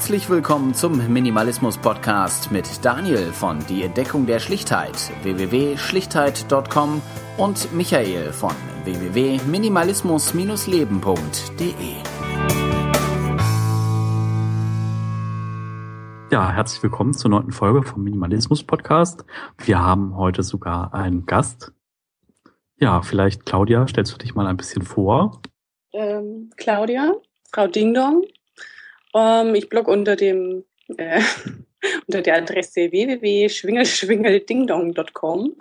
Herzlich willkommen zum Minimalismus Podcast mit Daniel von Die Entdeckung der Schlichtheit www.schlichtheit.com und Michael von www.minimalismus-leben.de. Ja, herzlich willkommen zur neunten Folge vom Minimalismus Podcast. Wir haben heute sogar einen Gast. Ja, vielleicht Claudia, stellst du dich mal ein bisschen vor? Ähm, Claudia, Frau Dingdong, ähm, ich blogge unter dem äh, unter der Adresse www.schwingelschwingeldingdong.com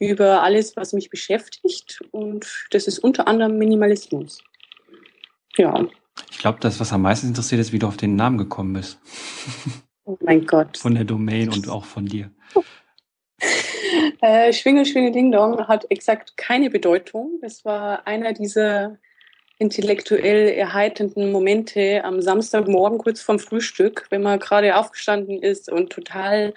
über alles, was mich beschäftigt und das ist unter anderem Minimalismus. Ja. Ich glaube, das, was am meisten interessiert, ist, wie du auf den Namen gekommen bist. Oh mein Gott. Von der Domain und auch von dir. Äh, Schwingel, Schwingel, Ding Dong hat exakt keine Bedeutung. Es war einer dieser intellektuell erheiternden Momente am Samstagmorgen kurz vorm Frühstück, wenn man gerade aufgestanden ist und total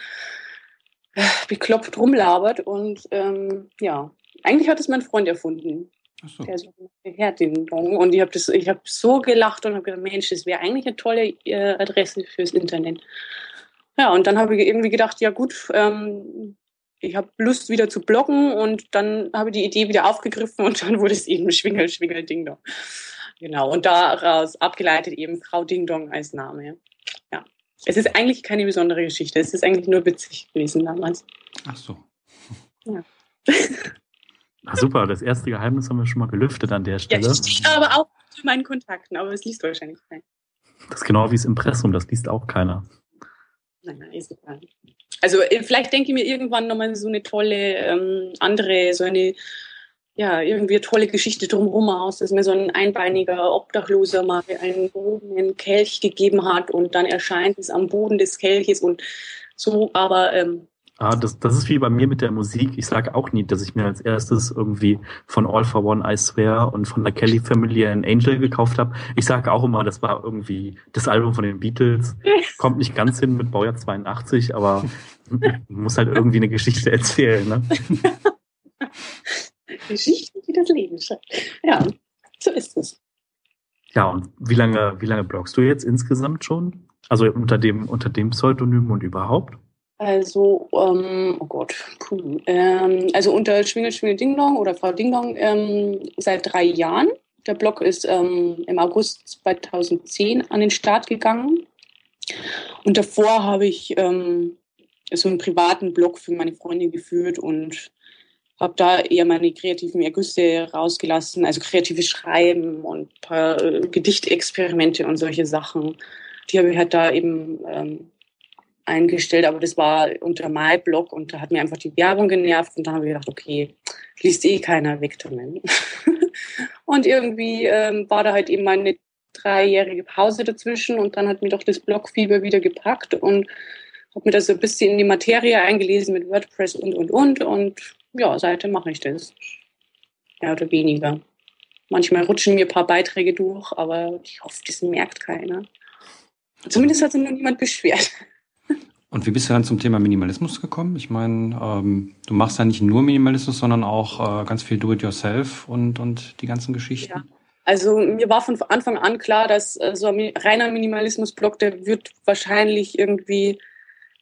äh, bekloppt rumlabert. Und ähm, ja, eigentlich hat es mein Freund erfunden. Ach so. Der so Herding-Dong. Und ich habe hab so gelacht und habe gedacht, Mensch, das wäre eigentlich eine tolle äh, Adresse fürs Internet. Ja, und dann habe ich irgendwie gedacht, ja gut, ähm, ich habe Lust wieder zu bloggen und dann habe ich die Idee wieder aufgegriffen und dann wurde es eben Schwingel, Schwingel, Ding Dong. Genau, und daraus abgeleitet eben Frau Ding Dong als Name. Ja. Es ist eigentlich keine besondere Geschichte, es ist eigentlich nur witzig gewesen damals. Ach so. Ja. Ach, super, das erste Geheimnis haben wir schon mal gelüftet an der Stelle. Ja, ich aber auch zu meinen Kontakten, aber es liest wahrscheinlich keiner. Das ist genau wie das Impressum, das liest auch keiner. Nein, nein, ist egal. Also äh, vielleicht denke ich mir irgendwann nochmal so eine tolle ähm, andere, so eine ja, irgendwie eine tolle Geschichte drumherum aus, dass mir so ein einbeiniger Obdachloser mal einen gehobenen Kelch gegeben hat und dann erscheint es am Boden des Kelches und so, aber ähm, Ah, das, das ist wie bei mir mit der Musik. Ich sage auch nie, dass ich mir als erstes irgendwie von All for One I Swear und von der Kelly Family ein Angel gekauft habe. Ich sage auch immer, das war irgendwie das Album von den Beatles. Kommt nicht ganz hin mit Baujahr 82, aber muss halt irgendwie eine Geschichte erzählen. Ne? Geschichten, die das Leben schreibt. Ja, so ist es. Ja, und wie lange, wie lange bloggst du jetzt insgesamt schon? Also unter dem, unter dem Pseudonym und überhaupt? Also, ähm, oh Gott, puh. Ähm, also unter Schwingel, Schwingel, Dingdong oder Frau Dingdong ähm, seit drei Jahren. Der Blog ist ähm, im August 2010 an den Start gegangen. Und davor habe ich ähm, so einen privaten Blog für meine Freundin geführt und habe da eher meine kreativen Ergüsse rausgelassen, also kreatives Schreiben und ein paar äh, Gedichtexperimente und solche Sachen. Die habe ich halt da eben ähm, eingestellt, aber das war unter MyBlog und da hat mir einfach die Werbung genervt und dann habe ich gedacht, okay, liest eh keiner damit. und irgendwie ähm, war da halt eben meine dreijährige Pause dazwischen und dann hat mir doch das Blogfieber wieder gepackt und habe mir da so ein bisschen in die Materie eingelesen mit WordPress und und und und ja, seitdem mache ich das. Mehr oder weniger. Manchmal rutschen mir ein paar Beiträge durch, aber ich hoffe, das merkt keiner. Zumindest hat sich noch niemand beschwert. Und wie bist du dann zum Thema Minimalismus gekommen? Ich meine, ähm, du machst ja nicht nur Minimalismus, sondern auch äh, ganz viel Do-it-yourself und, und die ganzen Geschichten. Ja. Also mir war von Anfang an klar, dass äh, so ein reiner Minimalismus-Blog, der wird wahrscheinlich irgendwie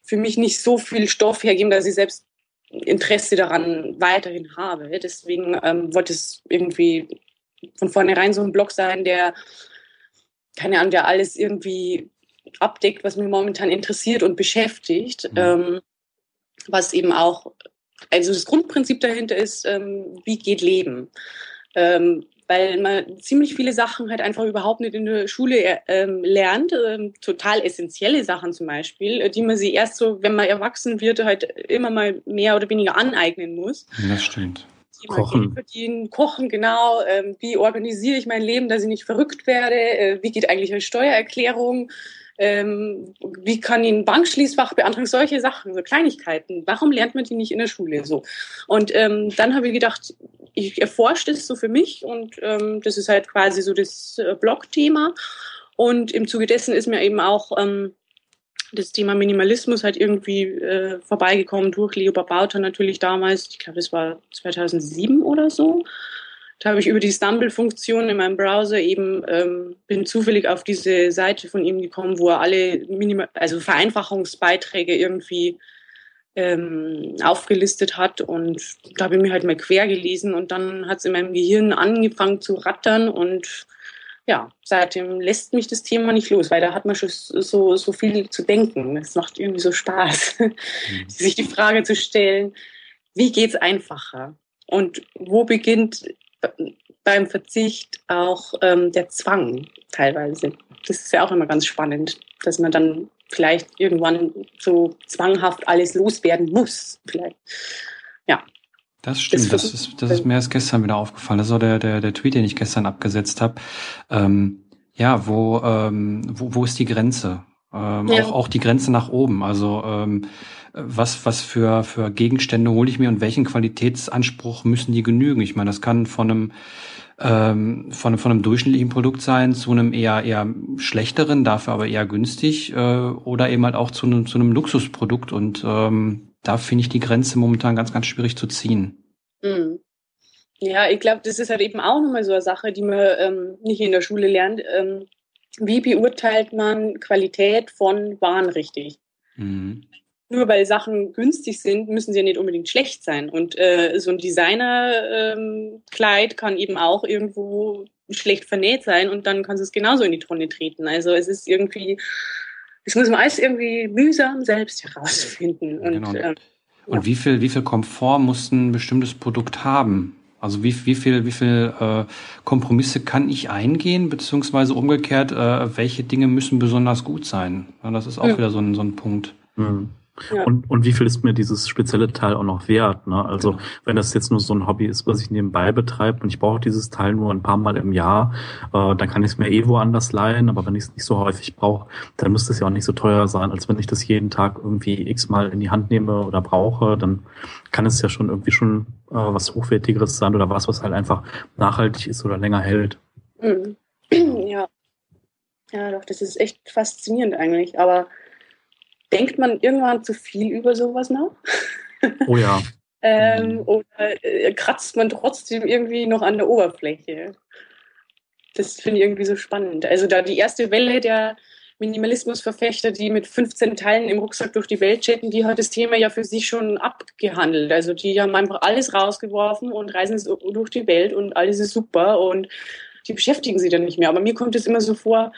für mich nicht so viel Stoff hergeben, dass ich selbst Interesse daran weiterhin habe. Deswegen ähm, wollte es irgendwie von vornherein so ein Blog sein, der, keine Ahnung, der alles irgendwie abdeckt, was mich momentan interessiert und beschäftigt. Mhm. Ähm, was eben auch, also das Grundprinzip dahinter ist, ähm, wie geht Leben? Ähm, weil man ziemlich viele Sachen halt einfach überhaupt nicht in der Schule äh, ähm, lernt, ähm, total essentielle Sachen zum Beispiel, äh, die man sich erst so, wenn man erwachsen wird, halt immer mal mehr oder weniger aneignen muss. Das stimmt. Kochen. Verdienen, kochen, genau. Ähm, wie organisiere ich mein Leben, dass ich nicht verrückt werde? Äh, wie geht eigentlich eine Steuererklärung? Ähm, wie kann ich ein Bankschließfach beantragen, solche Sachen, so Kleinigkeiten. Warum lernt man die nicht in der Schule so? Und ähm, dann habe ich gedacht, ich erforsche das so für mich und ähm, das ist halt quasi so das äh, Blog-Thema. Und im Zuge dessen ist mir eben auch ähm, das Thema Minimalismus halt irgendwie äh, vorbeigekommen durch Leo Babauta natürlich damals. Ich glaube, das war 2007 oder so. Da habe ich über die Stumble-Funktion in meinem Browser eben, ähm, bin zufällig auf diese Seite von ihm gekommen, wo er alle Minima also Vereinfachungsbeiträge irgendwie ähm, aufgelistet hat. Und da habe ich mir halt mal quer gelesen und dann hat es in meinem Gehirn angefangen zu rattern und ja, seitdem lässt mich das Thema nicht los, weil da hat man schon so, so viel zu denken. Es macht irgendwie so Spaß, mhm. sich die Frage zu stellen, wie geht's einfacher? Und wo beginnt beim Verzicht auch ähm, der Zwang teilweise? Das ist ja auch immer ganz spannend, dass man dann vielleicht irgendwann so zwanghaft alles loswerden muss. Vielleicht. Ja. Das stimmt, das, ist, das ist mir erst gestern wieder aufgefallen. Das auch der, der, der Tweet, den ich gestern abgesetzt habe. Ähm, ja, wo, ähm, wo, wo ist die Grenze? Ähm, ja. auch, auch die Grenze nach oben. Also ähm, was, was für, für Gegenstände hole ich mir und welchen Qualitätsanspruch müssen die genügen? Ich meine, das kann von einem ähm, von, von einem durchschnittlichen Produkt sein zu einem eher eher schlechteren, dafür aber eher günstig äh, oder eben halt auch zu einem, zu einem Luxusprodukt und ähm, da finde ich die Grenze momentan ganz, ganz schwierig zu ziehen. Mhm. Ja, ich glaube, das ist halt eben auch nochmal so eine Sache, die man ähm, nicht in der Schule lernt. Ähm, wie beurteilt man Qualität von Waren richtig? Mhm nur weil Sachen günstig sind, müssen sie ja nicht unbedingt schlecht sein. Und äh, so ein Designer-Kleid ähm, kann eben auch irgendwo schlecht vernäht sein und dann kann es genauso in die Tonne treten. Also es ist irgendwie, es muss man alles irgendwie mühsam selbst herausfinden. Und, genau. ähm, und wie viel, wie viel Komfort muss ein bestimmtes Produkt haben? Also wie, wie viel, wie viel äh, Kompromisse kann ich eingehen, beziehungsweise umgekehrt, äh, welche Dinge müssen besonders gut sein? Ja, das ist auch ja. wieder so ein, so ein Punkt. Mhm. Ja. Und, und wie viel ist mir dieses spezielle Teil auch noch wert? Ne? Also genau. wenn das jetzt nur so ein Hobby ist, was ich nebenbei betreibe und ich brauche dieses Teil nur ein paar Mal im Jahr, äh, dann kann ich es mir eh woanders leihen. Aber wenn ich es nicht so häufig brauche, dann müsste es ja auch nicht so teuer sein, als wenn ich das jeden Tag irgendwie x-mal in die Hand nehme oder brauche. Dann kann es ja schon irgendwie schon äh, was Hochwertigeres sein oder was, was halt einfach nachhaltig ist oder länger hält. Mhm. Ja. Ja, doch, das ist echt faszinierend eigentlich. Aber denkt man irgendwann zu viel über sowas nach? Oh ja. ähm, oder äh, kratzt man trotzdem irgendwie noch an der Oberfläche? Das finde ich irgendwie so spannend. Also da die erste Welle der Minimalismusverfechter, die mit 15 Teilen im Rucksack durch die Welt chatten, die hat das Thema ja für sich schon abgehandelt. Also die haben einfach alles rausgeworfen und reisen durch die Welt und alles ist super und die beschäftigen sich dann nicht mehr. Aber mir kommt es immer so vor,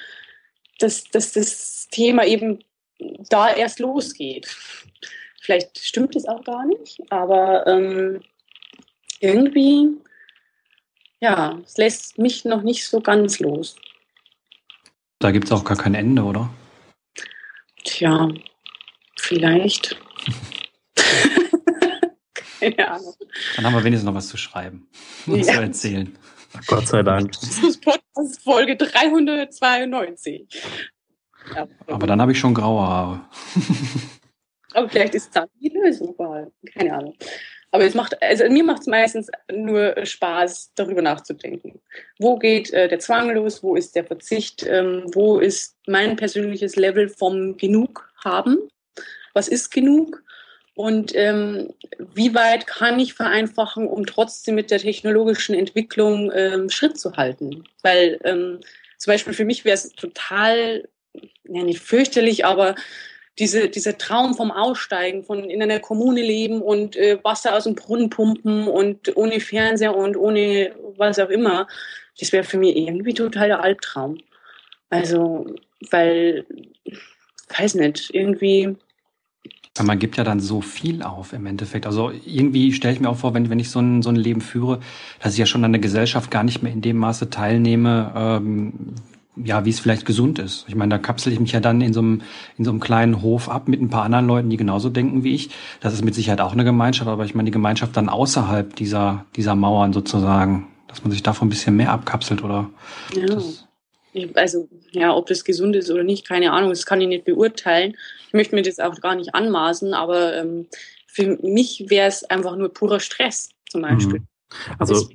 dass, dass das Thema eben da erst losgeht. Vielleicht stimmt es auch gar nicht, aber ähm, irgendwie, ja, es lässt mich noch nicht so ganz los. Da gibt es auch gar kein Ende, oder? Tja, vielleicht. Keine Ahnung. Dann haben wir wenigstens noch was zu schreiben und ja. zu erzählen. Gott sei Dank. Das ist Podcast Folge 392. Aber dann habe ich schon graue Haare. Aber vielleicht ist das die Lösung. Keine Ahnung. Aber es macht, also mir macht es meistens nur Spaß, darüber nachzudenken. Wo geht äh, der Zwang los? Wo ist der Verzicht? Ähm, wo ist mein persönliches Level vom Genug haben? Was ist genug? Und ähm, wie weit kann ich vereinfachen, um trotzdem mit der technologischen Entwicklung ähm, Schritt zu halten? Weil ähm, zum Beispiel für mich wäre es total ja nicht fürchterlich, aber diese, dieser Traum vom Aussteigen, von in einer Kommune leben und äh, Wasser aus dem Brunnen pumpen und ohne Fernseher und ohne was auch immer, das wäre für mich irgendwie total der Albtraum. Also, weil, weiß nicht, irgendwie. Man gibt ja dann so viel auf im Endeffekt. Also irgendwie stelle ich mir auch vor, wenn, wenn ich so ein, so ein Leben führe, dass ich ja schon an der Gesellschaft gar nicht mehr in dem Maße teilnehme, ähm, ja, wie es vielleicht gesund ist. Ich meine, da kapsel ich mich ja dann in so einem, in so einem kleinen Hof ab mit ein paar anderen Leuten, die genauso denken wie ich. Das ist mit Sicherheit auch eine Gemeinschaft, aber ich meine, die Gemeinschaft dann außerhalb dieser, dieser Mauern sozusagen, dass man sich davon ein bisschen mehr abkapselt oder. Ja. also, ja, ob das gesund ist oder nicht, keine Ahnung, das kann ich nicht beurteilen. Ich möchte mir das auch gar nicht anmaßen, aber ähm, für mich wäre es einfach nur purer Stress zum Beispiel. Mhm. Also,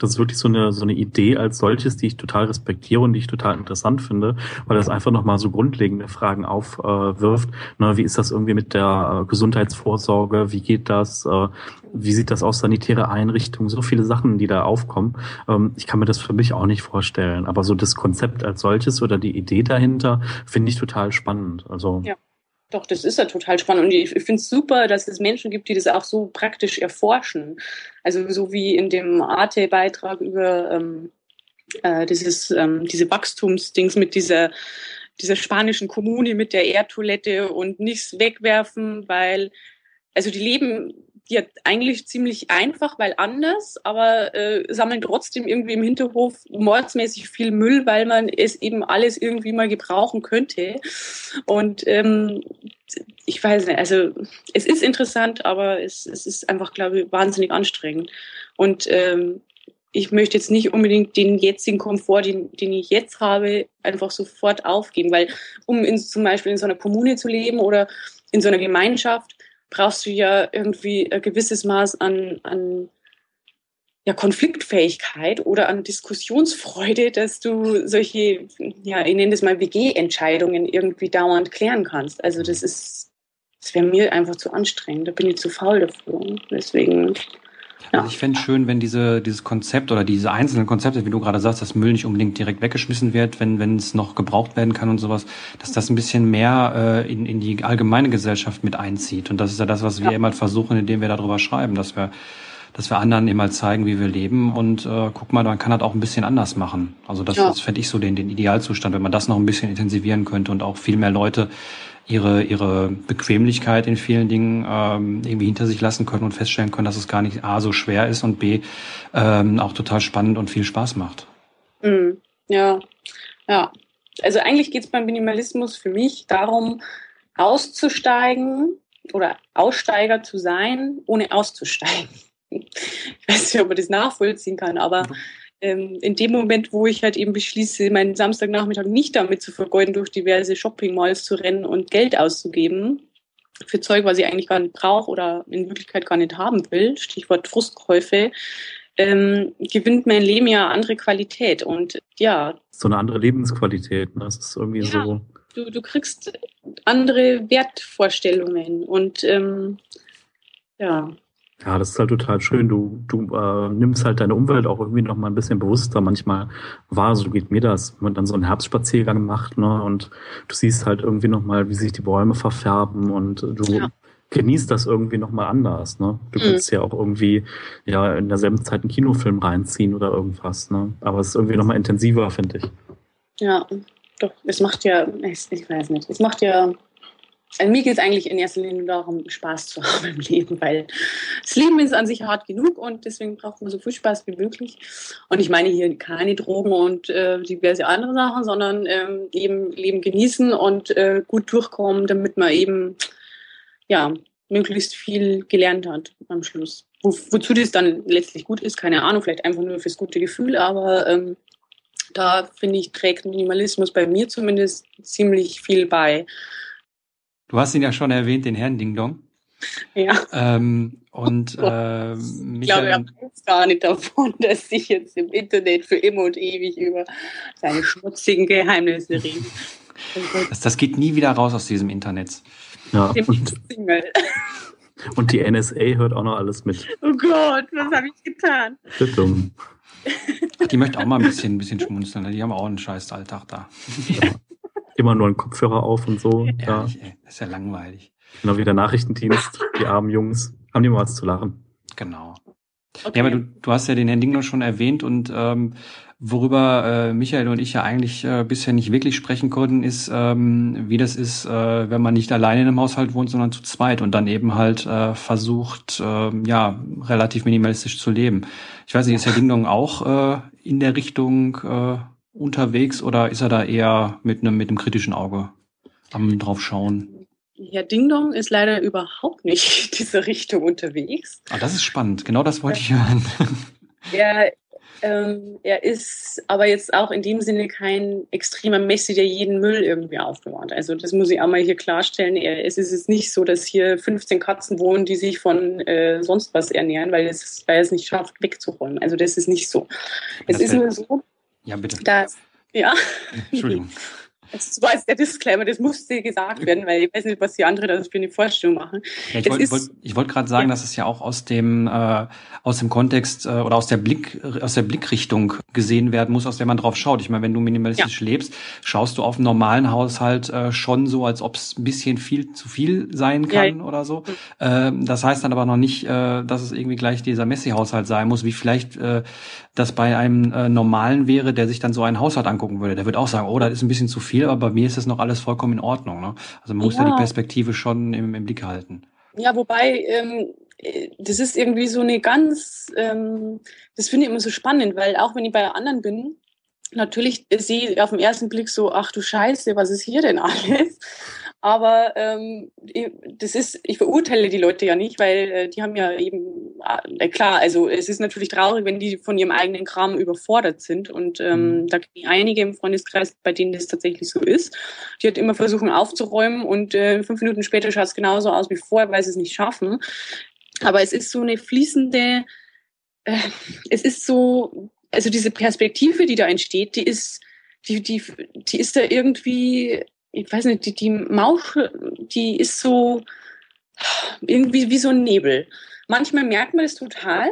Das ist wirklich so eine, so eine Idee als solches, die ich total respektiere und die ich total interessant finde, weil das einfach nochmal so grundlegende Fragen aufwirft. Äh, ne, wie ist das irgendwie mit der äh, Gesundheitsvorsorge? Wie geht das? Äh, wie sieht das aus, sanitäre Einrichtungen? So viele Sachen, die da aufkommen. Ähm, ich kann mir das für mich auch nicht vorstellen. Aber so das Konzept als solches oder die Idee dahinter finde ich total spannend. Also. Ja. Doch, das ist ja total spannend. Und ich finde es super, dass es Menschen gibt, die das auch so praktisch erforschen. Also so wie in dem Arte-Beitrag über ähm, äh, dieses, ähm, diese Wachstumsdings mit dieser, dieser spanischen Kommune mit der Erdtoilette und nichts wegwerfen, weil also die leben ja eigentlich ziemlich einfach, weil anders, aber äh, sammeln trotzdem irgendwie im Hinterhof mordsmäßig viel Müll, weil man es eben alles irgendwie mal gebrauchen könnte. Und ähm, ich weiß nicht, also es ist interessant, aber es, es ist einfach, glaube ich, wahnsinnig anstrengend. Und ähm, ich möchte jetzt nicht unbedingt den jetzigen Komfort, den, den ich jetzt habe, einfach sofort aufgeben, weil um in, zum Beispiel in so einer Kommune zu leben oder in so einer Gemeinschaft, brauchst du ja irgendwie ein gewisses Maß an, an ja, Konfliktfähigkeit oder an Diskussionsfreude, dass du solche, ja, ich nenne das mal WG-Entscheidungen irgendwie dauernd klären kannst. Also das ist, das wäre mir einfach zu anstrengend. Da bin ich zu faul dafür. Deswegen. Also ich fände schön, wenn diese, dieses Konzept oder diese einzelnen Konzepte, wie du gerade sagst, dass Müll nicht unbedingt direkt weggeschmissen wird, wenn, wenn es noch gebraucht werden kann und sowas, dass das ein bisschen mehr äh, in, in die allgemeine Gesellschaft mit einzieht. Und das ist ja das, was wir ja. immer versuchen, indem wir darüber schreiben, dass wir dass wir anderen immer zeigen, wie wir leben und äh, guck mal, man kann das auch ein bisschen anders machen. Also das, ja. das fände ich so den, den Idealzustand, wenn man das noch ein bisschen intensivieren könnte und auch viel mehr Leute ihre, ihre Bequemlichkeit in vielen Dingen ähm, irgendwie hinter sich lassen können und feststellen können, dass es gar nicht A so schwer ist und B ähm, auch total spannend und viel Spaß macht. Mm, ja, ja. Also eigentlich geht es beim Minimalismus für mich darum, auszusteigen oder Aussteiger zu sein, ohne auszusteigen. Ich weiß nicht, ob man das nachvollziehen kann, aber mhm ähm, in dem Moment, wo ich halt eben beschließe, meinen Samstagnachmittag nicht damit zu vergeuden, durch diverse Shopping-Malls zu rennen und Geld auszugeben für Zeug, was ich eigentlich gar nicht brauche oder in Wirklichkeit gar nicht haben will, Stichwort Frustkäufe, ähm, gewinnt mein Leben ja andere Qualität. Und ja. So eine andere Lebensqualität. Ne? Das ist irgendwie ja, so. Du, du kriegst andere Wertvorstellungen und ähm, ja, ja, das ist halt total schön. Du, du äh, nimmst halt deine Umwelt auch irgendwie noch mal ein bisschen bewusster manchmal wahr. So geht mir das. Wenn man dann so einen Herbstspaziergang macht, ne, und du siehst halt irgendwie noch mal, wie sich die Bäume verfärben und du ja. genießt das irgendwie noch mal anders, ne. Du mhm. kannst ja auch irgendwie, ja, in derselben Zeit einen Kinofilm reinziehen oder irgendwas, ne. Aber es ist irgendwie noch mal intensiver, finde ich. Ja, doch. Es macht ja, ich weiß nicht, es macht ja also mir geht es eigentlich in erster Linie darum, Spaß zu haben im Leben, weil das Leben ist an sich hart genug und deswegen braucht man so viel Spaß wie möglich. Und ich meine hier keine Drogen und äh, diverse andere Sachen, sondern ähm, eben Leben genießen und äh, gut durchkommen, damit man eben ja möglichst viel gelernt hat am Schluss. Wo, wozu das dann letztlich gut ist, keine Ahnung, vielleicht einfach nur fürs gute Gefühl, aber ähm, da finde ich, trägt Minimalismus bei mir zumindest ziemlich viel bei. Du hast ihn ja schon erwähnt, den Herrn Ding Dong. Ja. Ähm, und äh, ich glaube, er weiß gar nicht davon, dass ich jetzt im Internet für immer und ewig über seine schmutzigen Geheimnisse rede. Das, das geht nie wieder raus aus diesem Internet. Ja. Und, und die NSA hört auch noch alles mit. Oh Gott, was habe ich getan? Dumm. Die möchte auch mal ein bisschen, ein bisschen schmunzeln. Ne? Die haben auch einen scheiß Alltag da. Ja immer nur einen Kopfhörer auf und so. Ja, ja. das ist ja langweilig. Genau wie der Nachrichtendienst, die armen Jungs, haben die mal was zu lachen. Genau. Okay. Ja, aber du, du hast ja den Herrn Dingler schon erwähnt und ähm, worüber äh, Michael und ich ja eigentlich äh, bisher nicht wirklich sprechen konnten, ist, ähm, wie das ist, äh, wenn man nicht alleine in einem Haushalt wohnt, sondern zu zweit und dann eben halt äh, versucht, äh, ja, relativ minimalistisch zu leben. Ich weiß nicht, ist Herr Dingdong auch äh, in der Richtung äh, unterwegs oder ist er da eher mit einem, mit einem kritischen Auge am draufschauen? Ja, Ding Dong ist leider überhaupt nicht in diese Richtung unterwegs. Ah, das ist spannend. Genau das wollte ich hören. Er Ähm, er ist aber jetzt auch in dem Sinne kein extremer Messi, der jeden Müll irgendwie aufbewahrt. Also das muss ich auch mal hier klarstellen. Er, es ist jetzt nicht so, dass hier 15 Katzen wohnen, die sich von äh, sonst was ernähren, weil, es, weil er es nicht schafft, wegzuräumen. Also das ist nicht so. Es ist nur so, ja, bitte. dass ja. Entschuldigung. Das war jetzt der Disclaimer, das musste gesagt werden, weil ich weiß nicht, was die anderen da für eine Vorstellung machen. Ja, ich wollte wollt, wollt gerade sagen, dass es ja auch aus dem äh, aus dem Kontext äh, oder aus der Blick aus der Blickrichtung gesehen werden muss, aus der man drauf schaut. Ich meine, wenn du minimalistisch ja. lebst, schaust du auf einen normalen Haushalt äh, schon so, als ob es ein bisschen viel zu viel sein kann ja. oder so. Äh, das heißt dann aber noch nicht, äh, dass es irgendwie gleich dieser Messi-Haushalt sein muss, wie vielleicht äh, das bei einem äh, normalen wäre, der sich dann so einen Haushalt angucken würde. Der wird auch sagen, oh, das ist ein bisschen zu viel, aber bei mir ist das noch alles vollkommen in Ordnung. Ne? Also man muss ja. ja die Perspektive schon im, im Blick halten. Ja, wobei ähm, äh, das ist irgendwie so eine ganz, ähm, das finde ich immer so spannend, weil auch wenn ich bei anderen bin, natürlich sehe ich auf den ersten Blick so, ach du Scheiße, was ist hier denn alles? Aber ähm, das ist, ich verurteile die Leute ja nicht, weil äh, die haben ja eben, äh, klar, also es ist natürlich traurig, wenn die von ihrem eigenen Kram überfordert sind. Und ähm, mhm. da kenne ich einige im Freundeskreis, bei denen das tatsächlich so ist. Die hat immer versuchen aufzuräumen und äh, fünf Minuten später schaut es genauso aus wie vorher, weil sie es nicht schaffen. Aber es ist so eine fließende, äh, es ist so, also diese Perspektive, die da entsteht, die ist, die, die, die ist da irgendwie ich weiß nicht, die, die Maus, die ist so irgendwie wie so ein Nebel. Manchmal merkt man das total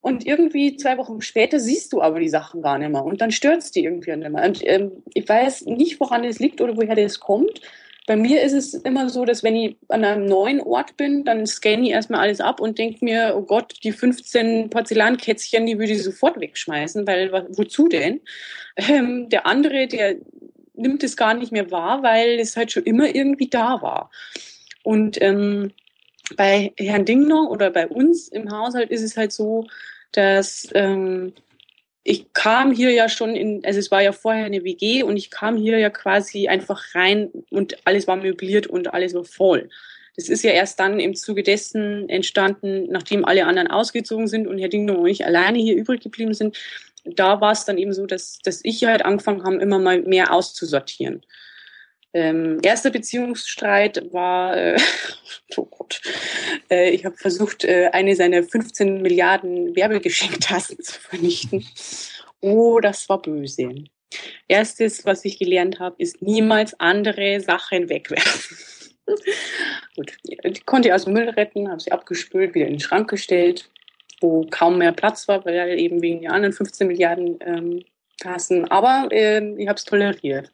und irgendwie zwei Wochen später siehst du aber die Sachen gar nicht mehr und dann stört es die irgendwie nicht mehr. Und ähm, ich weiß nicht, woran es liegt oder woher das kommt. Bei mir ist es immer so, dass wenn ich an einem neuen Ort bin, dann scanne ich erstmal alles ab und denke mir, oh Gott, die 15 Porzellankätzchen, die würde ich sofort wegschmeißen, weil wozu denn? Ähm, der andere, der nimmt es gar nicht mehr wahr, weil es halt schon immer irgendwie da war. Und ähm, bei Herrn Dingner oder bei uns im Haushalt ist es halt so, dass ähm, ich kam hier ja schon in, also es war ja vorher eine WG und ich kam hier ja quasi einfach rein und alles war möbliert und alles war voll. Das ist ja erst dann im Zuge dessen entstanden, nachdem alle anderen ausgezogen sind und Herr Dingner und ich alleine hier übrig geblieben sind, da war es dann eben so, dass, dass ich halt angefangen habe, immer mal mehr auszusortieren. Ähm, erster Beziehungsstreit war, äh, oh Gott, äh, ich habe versucht, äh, eine seiner 15 Milliarden Werbegeschenktassen zu vernichten. Oh, das war böse. Erstes, was ich gelernt habe, ist niemals andere Sachen wegwerfen. Gut, die konnte ich aus dem Müll retten, habe sie abgespült, wieder in den Schrank gestellt wo kaum mehr Platz war, weil eben wegen der anderen 15 Milliarden ähm, Tassen. Aber ähm, ich habe es toleriert.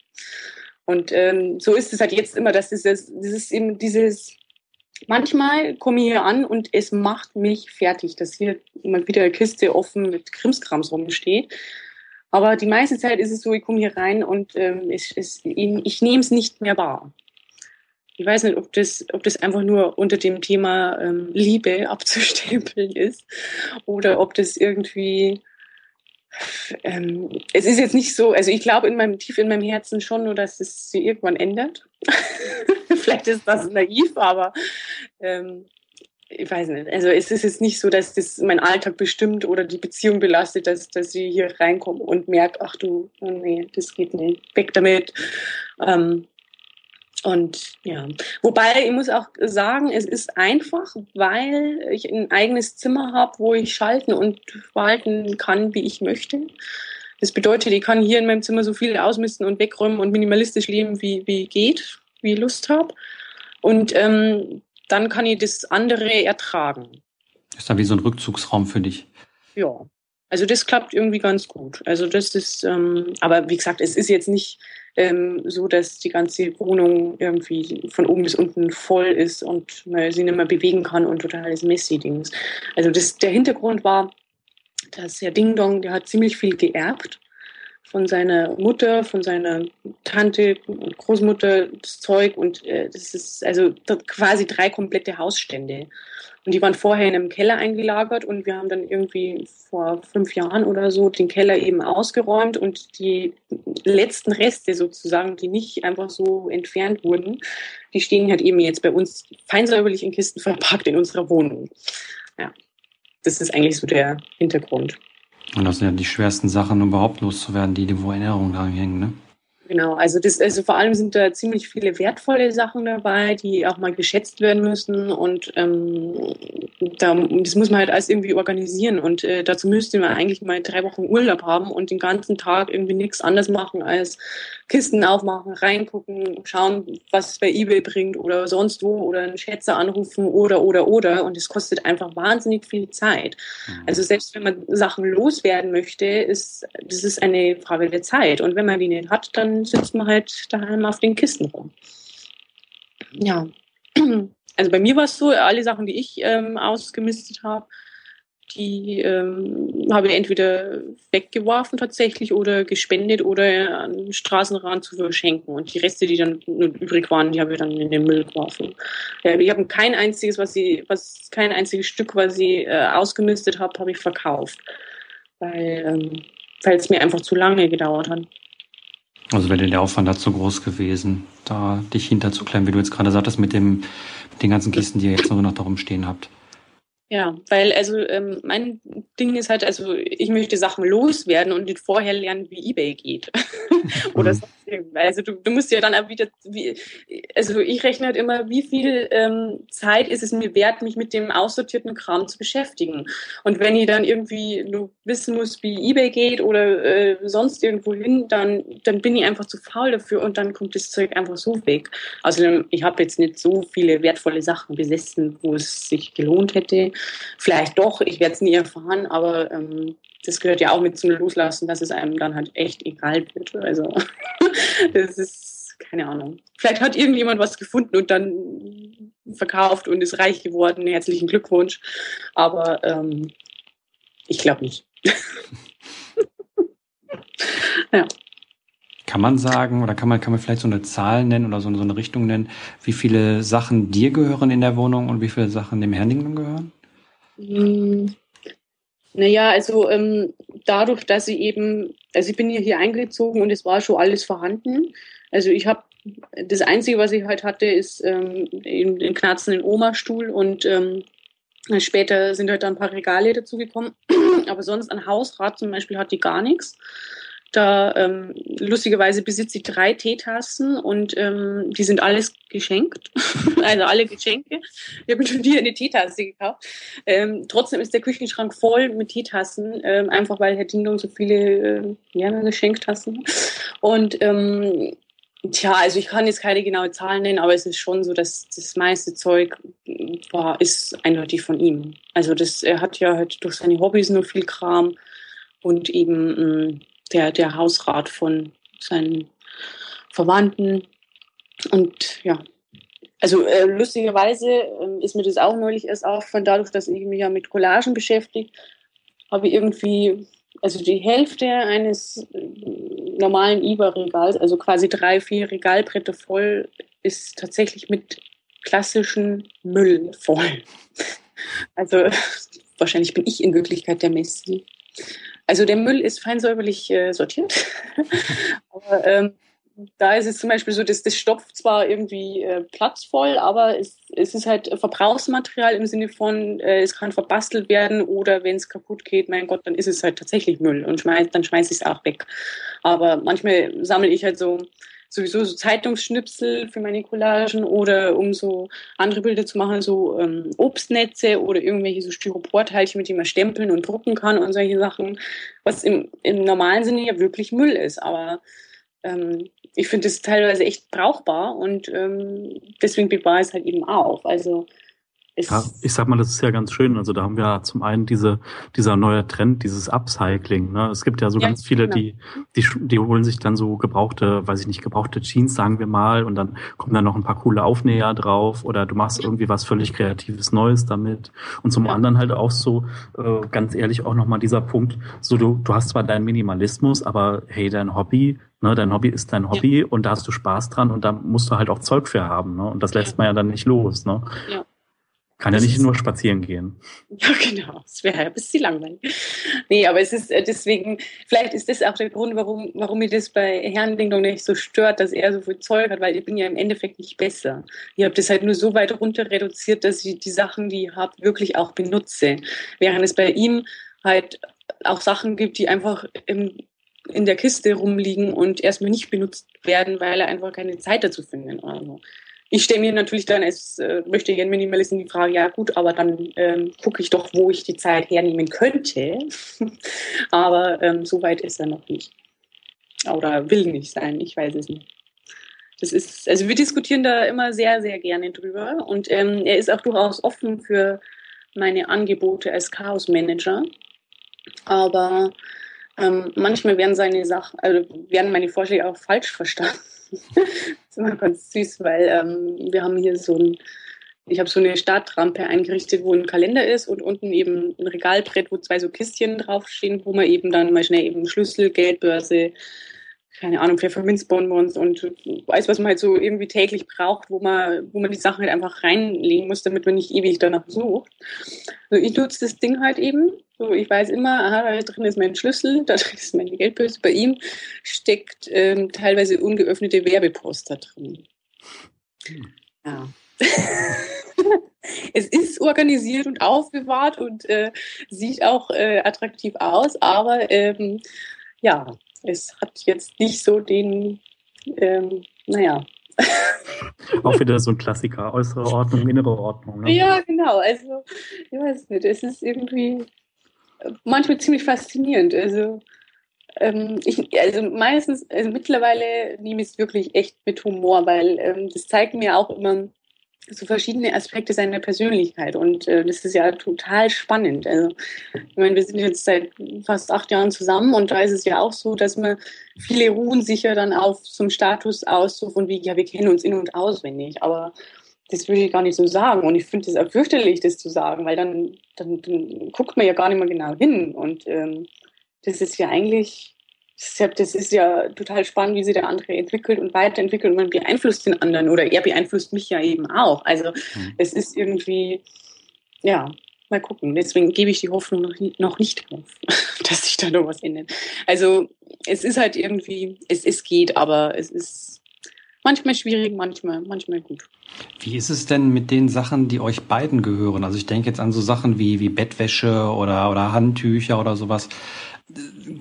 Und ähm, so ist es halt jetzt immer, dass dieses, dieses eben dieses manchmal komme ich hier an und es macht mich fertig, dass hier mal wieder eine Kiste offen mit Krimskrams rumsteht. Aber die meiste Zeit ist es so, ich komme hier rein und ähm, ich, ich, ich nehme es nicht mehr wahr ich weiß nicht, ob das, ob das einfach nur unter dem Thema ähm, Liebe abzustempeln ist oder ob das irgendwie ähm, es ist jetzt nicht so, also ich glaube in meinem tief in meinem Herzen schon nur, dass es sich irgendwann ändert. Vielleicht ist das naiv, aber ähm, ich weiß nicht. Also es ist jetzt nicht so, dass das mein Alltag bestimmt oder die Beziehung belastet, dass, dass ich hier reinkomme und merke, ach du, oh nee, das geht nicht, weg damit. Ähm, und ja, wobei ich muss auch sagen, es ist einfach, weil ich ein eigenes Zimmer habe, wo ich schalten und verhalten kann, wie ich möchte. Das bedeutet, ich kann hier in meinem Zimmer so viel ausmisten und wegräumen und minimalistisch leben, wie, wie geht, wie ich Lust habe. Und ähm, dann kann ich das andere ertragen. Ist da wie so ein Rückzugsraum für dich? Ja, also das klappt irgendwie ganz gut. Also das ist, ähm, aber wie gesagt, es ist jetzt nicht ähm, so, dass die ganze Wohnung irgendwie von oben bis unten voll ist und man sie nicht mehr bewegen kann und totales Messi-Ding ist. Also das, der Hintergrund war, dass Herr Ding Dong, der hat ziemlich viel geerbt von seiner Mutter, von seiner Tante und Großmutter das Zeug und äh, das ist also quasi drei komplette Hausstände. Und die waren vorher in einem Keller eingelagert und wir haben dann irgendwie vor fünf Jahren oder so den Keller eben ausgeräumt und die letzten Reste sozusagen, die nicht einfach so entfernt wurden, die stehen halt eben jetzt bei uns feinsäuberlich in Kisten verpackt in unserer Wohnung. Ja, das ist eigentlich so der Hintergrund. Und das sind ja die schwersten Sachen, überhaupt loszuwerden, die, wo Erinnerungen dran hängen, ne? Genau, also das, also vor allem sind da ziemlich viele wertvolle Sachen dabei, die auch mal geschätzt werden müssen. Und ähm, da, das muss man halt alles irgendwie organisieren. Und äh, dazu müsste man eigentlich mal drei Wochen Urlaub haben und den ganzen Tag irgendwie nichts anderes machen als Kisten aufmachen, reingucken, schauen, was es bei eBay bringt oder sonst wo oder einen Schätzer anrufen oder oder oder. Und es kostet einfach wahnsinnig viel Zeit. Mhm. Also selbst wenn man Sachen loswerden möchte, ist das ist eine Frage der Zeit. Und wenn man die nicht hat, dann sitzt man halt daheim auf den Kisten rum. Ja. Also bei mir war es so, alle Sachen, die ich ähm, ausgemistet habe, die ähm, habe ich entweder weggeworfen tatsächlich oder gespendet oder an den Straßenrand zu verschenken. Und die Reste, die dann übrig waren, die habe ich dann in den Müll geworfen. Ja, ich habe kein einziges, was ich, was kein einziges Stück, was ich äh, ausgemistet habe, habe ich verkauft. Weil ähm, weil es mir einfach zu lange gedauert hat. Also wäre der Aufwand dazu groß gewesen, da dich hinterzuklemmen, wie du jetzt gerade sagtest, mit dem, mit den ganzen Kisten, die ihr jetzt nur noch darum stehen habt. Ja, weil also ähm, mein Ding ist halt, also ich möchte Sachen loswerden und nicht vorher lernen, wie eBay geht. Oder mhm. Sonst Also du, du musst ja dann auch wieder, wie, also ich rechne halt immer, wie viel ähm, Zeit ist es mir wert, mich mit dem aussortierten Kram zu beschäftigen. Und wenn ich dann irgendwie nur wissen muss, wie eBay geht oder äh, sonst irgendwo hin, dann, dann bin ich einfach zu faul dafür und dann kommt das Zeug einfach so weg. Also ich habe jetzt nicht so viele wertvolle Sachen besessen, wo es sich gelohnt hätte. Vielleicht doch, ich werde es nie erfahren, aber ähm, das gehört ja auch mit zum Loslassen, dass es einem dann halt echt egal wird. Also das ist keine Ahnung. Vielleicht hat irgendjemand was gefunden und dann verkauft und ist reich geworden. Herzlichen Glückwunsch. Aber ähm, ich glaube nicht. ja. Kann man sagen oder kann man, kann man vielleicht so eine Zahl nennen oder so, so eine Richtung nennen, wie viele Sachen dir gehören in der Wohnung und wie viele Sachen dem Herrling gehören? Hm. Naja, also ähm, dadurch, dass ich eben, also ich bin ja hier eingezogen und es war schon alles vorhanden. Also ich habe das Einzige, was ich halt hatte, ist ähm, den knarzenden Oma-Stuhl und ähm, später sind halt dann ein paar Regale dazugekommen. Aber sonst ein Hausrat zum Beispiel hat die gar nichts. Da ähm, lustigerweise besitze ich drei Teetassen und ähm, die sind alles geschenkt. also alle Geschenke. Ich habe schon dir eine Teetasse gekauft. Ähm, trotzdem ist der Küchenschrank voll mit Teetassen, ähm, einfach weil Herr Ding so viele äh, ja, Geschenktassen. Und ähm, Tja, also ich kann jetzt keine genaue Zahl nennen, aber es ist schon so, dass das meiste Zeug war, ist eindeutig von ihm. Also das, er hat ja halt durch seine Hobbys nur viel Kram und eben mm, der, der Hausrat von seinen Verwandten. Und ja, also äh, lustigerweise äh, ist mir das auch neulich erst aufgefallen, dadurch, dass ich mich ja mit Collagen beschäftige, habe ich irgendwie, also die Hälfte eines äh, normalen IBA-Regals, also quasi drei, vier Regalbretter voll, ist tatsächlich mit klassischen Müll voll. Also wahrscheinlich bin ich in Wirklichkeit der Messi. Also der Müll ist fein säuberlich äh, sortiert. aber ähm, da ist es zum Beispiel so, dass das stopft zwar irgendwie äh, platzvoll, aber es, es ist halt Verbrauchsmaterial im Sinne von, äh, es kann verbastelt werden oder wenn es kaputt geht, mein Gott, dann ist es halt tatsächlich Müll und schmeiß, dann schmeiße ich es auch weg. Aber manchmal sammle ich halt so sowieso so Zeitungsschnipsel für meine Collagen oder um so andere Bilder zu machen, so ähm, Obstnetze oder irgendwelche so Styroporteilchen, mit denen man stempeln und drucken kann und solche Sachen, was im, im normalen Sinne ja wirklich Müll ist. Aber ähm, ich finde es teilweise echt brauchbar und ähm, deswegen bewahre ich es halt eben auch. Also ja, ich sag mal, das ist ja ganz schön. Also da haben wir zum einen diese, dieser neue Trend, dieses Upcycling. Ne? Es gibt ja so ja, ganz viele, genau. die, die, die holen sich dann so gebrauchte, weiß ich nicht, gebrauchte Jeans, sagen wir mal, und dann kommen dann noch ein paar coole Aufnäher drauf oder du machst irgendwie was völlig Kreatives Neues damit. Und zum ja. anderen halt auch so, äh, ganz ehrlich, auch nochmal dieser Punkt, so du, du hast zwar deinen Minimalismus, aber hey, dein Hobby, Ne, dein Hobby ist dein Hobby ja. und da hast du Spaß dran und da musst du halt auch Zeug für haben. Ne? Und das lässt man ja dann nicht los. Ne? Ja. Kann ja nicht nur spazieren gehen. Ja, genau. Das wäre ja ein bisschen langweilig. Nee, aber es ist äh, deswegen, vielleicht ist das auch der Grund, warum, warum mir das bei Herrn Ding nicht so stört, dass er so viel Zeug hat, weil ich bin ja im Endeffekt nicht besser. Ich habe das halt nur so weit runter reduziert, dass ich die Sachen, die ich habe, wirklich auch benutze. Während es bei ihm halt auch Sachen gibt, die einfach im, in der Kiste rumliegen und erstmal nicht benutzt werden, weil er einfach keine Zeit dazu findet. Also ich stelle mir natürlich dann als äh, möchte gerne Minimalisten die Frage, ja gut, aber dann ähm, gucke ich doch, wo ich die Zeit hernehmen könnte. aber ähm, so weit ist er noch nicht. Oder will nicht sein, ich weiß es nicht. Das ist, also wir diskutieren da immer sehr, sehr gerne drüber. Und ähm, er ist auch durchaus offen für meine Angebote als Chaos Manager. Aber ähm, manchmal werden seine Sachen, also werden meine Vorschläge auch falsch verstanden. das ist immer ganz süß, weil ähm, wir haben hier so ein, ich habe so eine Startrampe eingerichtet, wo ein Kalender ist und unten eben ein Regalbrett, wo zwei so Kistchen draufstehen, wo man eben dann mal schnell eben Schlüssel, Geldbörse, keine Ahnung, Pfefferminzbonbons und alles, was man halt so irgendwie täglich braucht, wo man, wo man die Sachen halt einfach reinlegen muss, damit man nicht ewig danach sucht. Also ich nutze das Ding halt eben. So, ich weiß immer, aha, da drin ist mein Schlüssel, da drin ist meine Geldbörse. Bei ihm steckt ähm, teilweise ungeöffnete Werbeposter drin. Hm. Ja. es ist organisiert und aufbewahrt und äh, sieht auch äh, attraktiv aus, aber ähm, ja, es hat jetzt nicht so den, ähm, naja. Auch wieder so ein Klassiker, äußere Ordnung, innere Ordnung. Ne? Ja, genau. Also, ich weiß nicht, es ist irgendwie manchmal ziemlich faszinierend. Also, ähm, ich, also meistens, also mittlerweile nehme ich es wirklich echt mit Humor, weil ähm, das zeigt mir auch immer, so verschiedene Aspekte seiner Persönlichkeit. Und äh, das ist ja total spannend. Also ich meine, wir sind jetzt seit fast acht Jahren zusammen und da ist es ja auch so, dass man viele ruhen sich ja dann auf zum Status aus, so von wie, ja, wir kennen uns in- und auswendig, aber das würde ich gar nicht so sagen. Und ich finde es auch fürchterlich, das zu sagen, weil dann, dann, dann guckt man ja gar nicht mehr genau hin. Und ähm, das ist ja eigentlich das ist ja total spannend, wie sich der andere entwickelt und weiterentwickelt und man beeinflusst den anderen oder er beeinflusst mich ja eben auch. Also mhm. es ist irgendwie, ja, mal gucken. Deswegen gebe ich die Hoffnung noch, noch nicht auf, dass sich da noch was ändert. Also es ist halt irgendwie, es, es geht, aber es ist manchmal schwierig, manchmal, manchmal gut. Wie ist es denn mit den Sachen, die euch beiden gehören? Also ich denke jetzt an so Sachen wie, wie Bettwäsche oder, oder Handtücher oder sowas.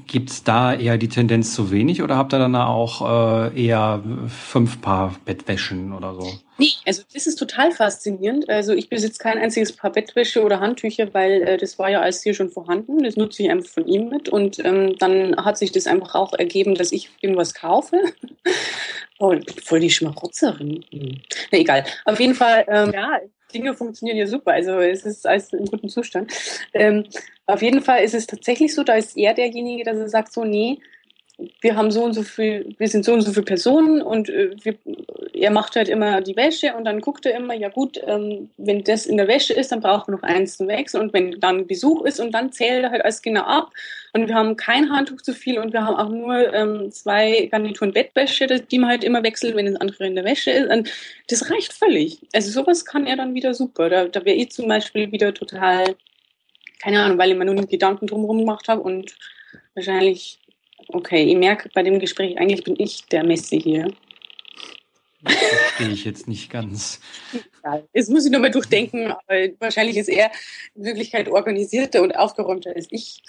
Gibt es da eher die Tendenz zu wenig oder habt ihr dann auch äh, eher fünf Paar Bettwäschen oder so? Nee, also das ist total faszinierend. Also ich besitze kein einziges Paar Bettwäsche oder Handtücher, weil äh, das war ja alles hier schon vorhanden. Das nutze ich einfach von ihm mit und ähm, dann hat sich das einfach auch ergeben, dass ich irgendwas kaufe. oh, ich bin voll die Schmarotzerin. Hm. Na egal. Auf jeden Fall, ähm, ja, Dinge funktionieren ja super. Also es ist alles im guten Zustand. Ähm, auf jeden Fall ist es tatsächlich so, da ist er derjenige, der sagt so, nee, wir haben so und so viel, wir sind so und so viele Personen und äh, wir, er macht halt immer die Wäsche und dann guckt er immer, ja gut, ähm, wenn das in der Wäsche ist, dann brauchen wir noch eins zum Wechseln und wenn dann Besuch ist und dann zählt er halt alles genau ab und wir haben kein Handtuch zu viel und wir haben auch nur ähm, zwei Garnituren Bettwäsche, die man halt immer wechselt, wenn das andere in der Wäsche ist und das reicht völlig. Also sowas kann er dann wieder super. Da, da wäre ich zum Beispiel wieder total, keine Ahnung, weil ich mir nur Gedanken drumherum gemacht habe und wahrscheinlich Okay, ich merke bei dem Gespräch, eigentlich bin ich der Messi hier. Das verstehe ich jetzt nicht ganz. Jetzt muss ich nochmal durchdenken, aber wahrscheinlich ist er in Wirklichkeit organisierter und aufgeräumter als ich.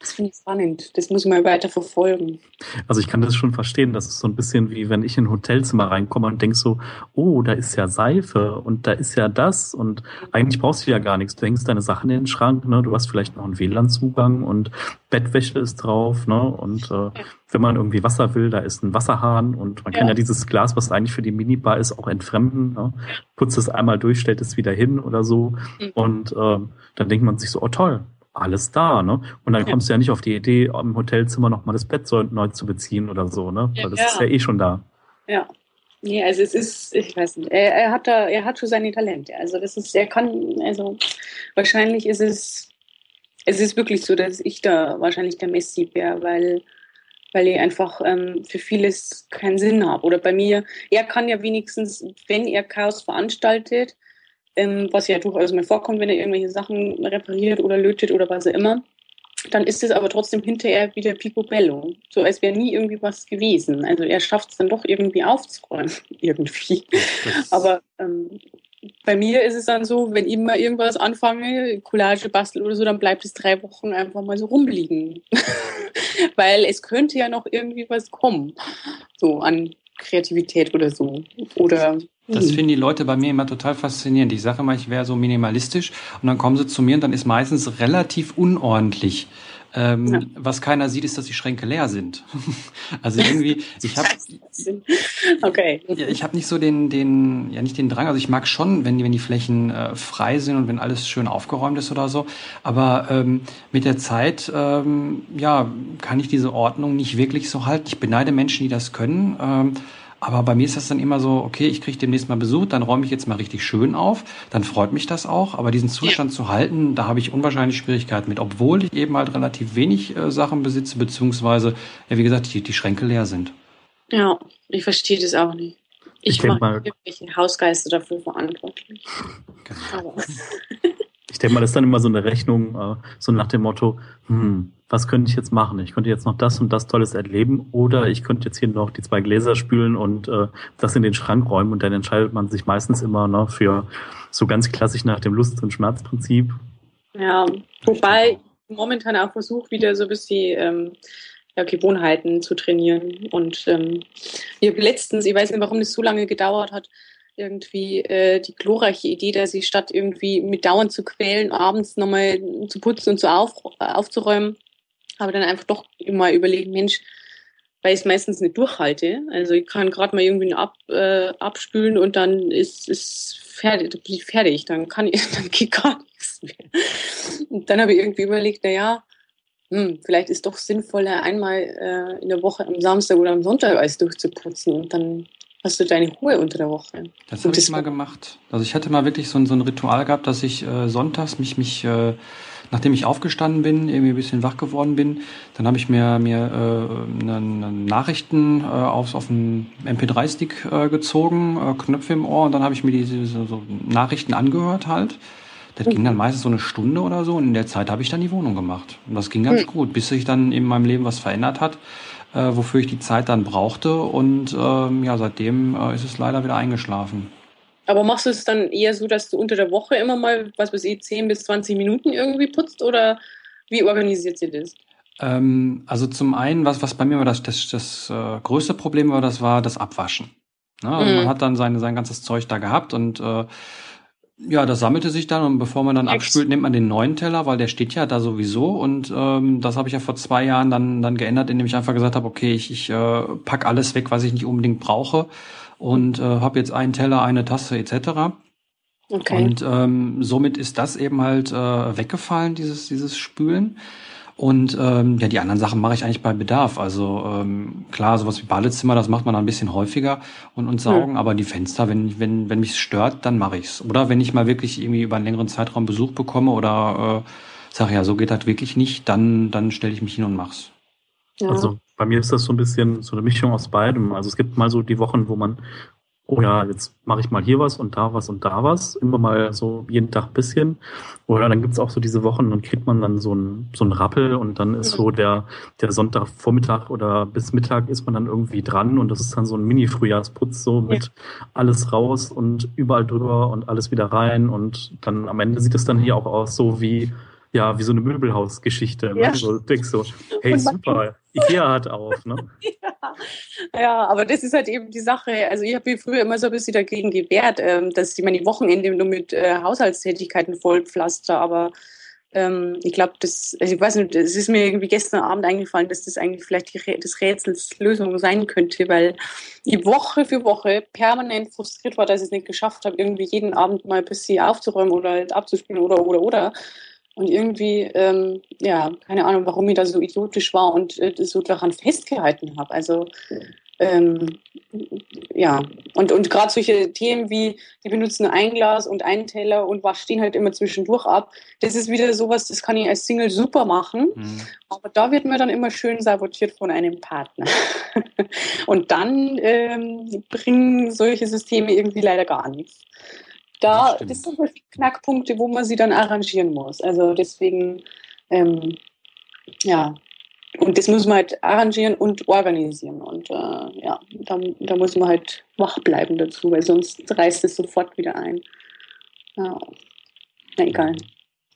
Das finde ich spannend. Das muss man weiter verfolgen. Also ich kann das schon verstehen. Das ist so ein bisschen wie wenn ich in ein Hotelzimmer reinkomme und denke so, oh, da ist ja Seife und da ist ja das und eigentlich brauchst du ja gar nichts. Du hängst deine Sachen in den Schrank, ne? Du hast vielleicht noch einen WLAN-Zugang und Bettwäsche ist drauf, ne? Und äh, wenn man irgendwie Wasser will, da ist ein Wasserhahn und man kann ja dieses Glas, was eigentlich für die Minibar ist, auch entfremden. Ne? Putzt es einmal durch, stellt es wieder hin oder so. Mhm. Und äh, dann denkt man sich so, oh toll, alles da, ne? Und dann ja. kommst du ja nicht auf die Idee, im Hotelzimmer nochmal das Bett so neu zu beziehen oder so, ne? Weil das ja. ist ja eh schon da. Ja. Nee, also es ist, ich weiß nicht, er, er hat da, er hat schon seine Talente. Also das ist, er kann, also wahrscheinlich ist es, es ist wirklich so, dass ich da wahrscheinlich der Messi wäre, weil weil ich einfach ähm, für vieles keinen Sinn habe. Oder bei mir, er kann ja wenigstens, wenn er Chaos veranstaltet, ähm, was ja durchaus mal vorkommt, wenn er irgendwelche Sachen repariert oder lötet oder was auch immer, dann ist es aber trotzdem hinterher wieder picobello. So als wäre nie irgendwie was gewesen. Also er schafft es dann doch irgendwie aufzuräumen, irgendwie. aber ähm, bei mir ist es dann so, wenn ich mal irgendwas anfange, Collage basteln oder so, dann bleibt es drei Wochen einfach mal so rumliegen. Weil es könnte ja noch irgendwie was kommen. So an Kreativität oder so. Oder das hm. finden die Leute bei mir immer total faszinierend. Ich sage immer, ich wäre so minimalistisch und dann kommen sie zu mir und dann ist meistens relativ unordentlich. Ähm, ja. Was keiner sieht, ist, dass die Schränke leer sind. also irgendwie, ich habe okay. ja, ich habe nicht so den, den, ja nicht den Drang. Also ich mag schon, wenn die, wenn die Flächen äh, frei sind und wenn alles schön aufgeräumt ist oder so. Aber ähm, mit der Zeit, ähm, ja, kann ich diese Ordnung nicht wirklich so halten. Ich beneide Menschen, die das können. Ähm, aber bei mir ist das dann immer so, okay, ich kriege demnächst mal Besuch, dann räume ich jetzt mal richtig schön auf, dann freut mich das auch. Aber diesen Zustand ja. zu halten, da habe ich unwahrscheinlich Schwierigkeiten mit, obwohl ich eben halt relativ wenig äh, Sachen besitze, beziehungsweise, ja, wie gesagt, die, die Schränke leer sind. Ja, ich verstehe das auch nicht. Ich, ich mache irgendwelche Hausgeister dafür verantwortlich. Genau. Ich denke mal, das ist dann immer so eine Rechnung, äh, so nach dem Motto, hm, was könnte ich jetzt machen? Ich könnte jetzt noch das und das Tolles erleben oder ich könnte jetzt hier noch die zwei Gläser spülen und äh, das in den Schrank räumen und dann entscheidet man sich meistens immer ne, für so ganz klassisch nach dem Lust- und Schmerzprinzip. Ja, wobei momentan auch versuche, wieder so ein bisschen ähm, ja, Gewohnheiten zu trainieren. Und ähm, ich letztens, ich weiß nicht, warum das so lange gedauert hat, irgendwie äh, die glorreiche Idee, dass ich statt irgendwie mit dauernd zu quälen, abends nochmal zu putzen und zu auf, aufzuräumen, habe dann einfach doch immer überlegt, Mensch, weil ich es meistens nicht durchhalte. Also ich kann gerade mal irgendwie ab, äh, abspülen und dann ist es fertig, dann bin ich fertig, dann kann ich, dann geht gar nichts mehr. Und dann habe ich irgendwie überlegt, na ja, hm, vielleicht ist doch sinnvoller, einmal äh, in der Woche am Samstag oder am Sonntag alles durchzuputzen und dann hast du deine Ruhe unter der Woche. Das habe ich mal gemacht. Also ich hatte mal wirklich so ein, so ein Ritual gehabt, dass ich äh, sonntags mich, mich äh, nachdem ich aufgestanden bin, irgendwie ein bisschen wach geworden bin, dann habe ich mir, mir äh, eine, eine Nachrichten äh, auf, auf einen MP3-Stick äh, gezogen, äh, Knöpfe im Ohr und dann habe ich mir diese so, so Nachrichten angehört halt. Das ging dann meistens so eine Stunde oder so und in der Zeit habe ich dann die Wohnung gemacht. Und das ging ganz mhm. gut, bis sich dann in meinem Leben was verändert hat wofür ich die Zeit dann brauchte. Und ähm, ja, seitdem äh, ist es leider wieder eingeschlafen. Aber machst du es dann eher so, dass du unter der Woche immer mal, was weiß ich, 10 bis 20 Minuten irgendwie putzt oder wie organisiert sie das? Ähm, also zum einen, was, was bei mir war das, das, das äh, größte Problem war, das war das Abwaschen. Ne? Also mhm. Man hat dann seine, sein ganzes Zeug da gehabt und äh, ja, das sammelte sich dann und bevor man dann Ex. abspült, nimmt man den neuen Teller, weil der steht ja da sowieso und ähm, das habe ich ja vor zwei Jahren dann dann geändert, indem ich einfach gesagt habe, okay, ich, ich äh, pack alles weg, was ich nicht unbedingt brauche und äh, habe jetzt einen Teller, eine Tasse etc. Okay. Und ähm, somit ist das eben halt äh, weggefallen, dieses dieses Spülen. Und ähm, ja, die anderen Sachen mache ich eigentlich bei Bedarf. Also ähm, klar, sowas wie Badezimmer, das macht man dann ein bisschen häufiger und, und saugen, mhm. aber die Fenster, wenn, wenn, wenn mich stört, dann mache ich's. Oder wenn ich mal wirklich irgendwie über einen längeren Zeitraum Besuch bekomme oder äh, sage, ja, so geht das wirklich nicht, dann, dann stelle ich mich hin und mach's. Ja. Also bei mir ist das so ein bisschen so eine Mischung aus beidem. Also es gibt mal so die Wochen, wo man oh ja, jetzt mache ich mal hier was und da was und da was, immer mal so jeden Tag bisschen. Oder dann gibt's auch so diese Wochen, dann kriegt man dann so ein, so ein Rappel und dann ist so der, der Sonntagvormittag oder bis Mittag ist man dann irgendwie dran und das ist dann so ein Mini-Frühjahrsputz, so mit ja. alles raus und überall drüber und alles wieder rein und dann am Ende sieht es dann hier auch aus, so wie ja, wie so eine Möbelhausgeschichte. Ne? Ja. So, du denkst so, hey, super, Ikea hat auf. Ne? Ja. ja, aber das ist halt eben die Sache. Also ich habe mich früher immer so ein bisschen dagegen gewehrt, ähm, dass ich meine Wochenende nur mit äh, Haushaltstätigkeiten vollpflaster, aber ähm, ich glaube, das, also ich weiß nicht, es ist mir irgendwie gestern Abend eingefallen, dass das eigentlich vielleicht die, das Rätsels Lösung sein könnte, weil ich Woche für Woche permanent frustriert war, dass ich es nicht geschafft habe, irgendwie jeden Abend mal ein bisschen aufzuräumen oder abzuspielen oder, oder, oder. Und irgendwie, ähm, ja, keine Ahnung, warum ich da so idiotisch war und äh, so daran festgehalten habe. Also, ähm, ja, und, und gerade solche Themen wie, die benutzen ein Glas und einen Teller und waschen halt immer zwischendurch ab. Das ist wieder sowas, das kann ich als Single super machen. Mhm. Aber da wird mir dann immer schön sabotiert von einem Partner. und dann ähm, bringen solche Systeme irgendwie leider gar nichts da, das, das sind die Knackpunkte, wo man sie dann arrangieren muss. Also deswegen, ähm, ja, und das muss man halt arrangieren und organisieren. Und äh, ja, da, da muss man halt wach bleiben dazu, weil sonst reißt es sofort wieder ein. Ja. Na egal.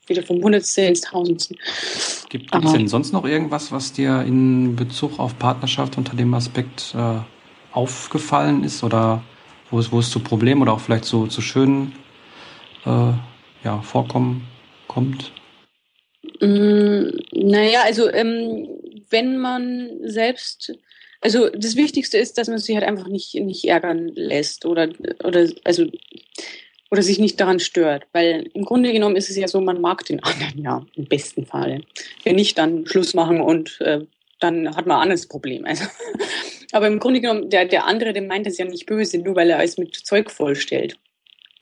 Wieder vom Hundertste ins Tausendste. Gibt es denn sonst noch irgendwas, was dir in Bezug auf Partnerschaft unter dem Aspekt äh, aufgefallen ist oder wo es, wo es zu Problemen oder auch vielleicht zu, zu schönen äh, ja, Vorkommen kommt? Mm, naja, also ähm, wenn man selbst, also das Wichtigste ist, dass man sich halt einfach nicht, nicht ärgern lässt oder, oder, also, oder sich nicht daran stört. Weil im Grunde genommen ist es ja so, man mag den anderen ja im besten Fall. Wenn nicht, dann Schluss machen und äh, dann hat man ein anderes Problem. Also, aber im Grunde genommen, der, der andere, der meint es ja nicht böse, nur weil er es mit Zeug vollstellt.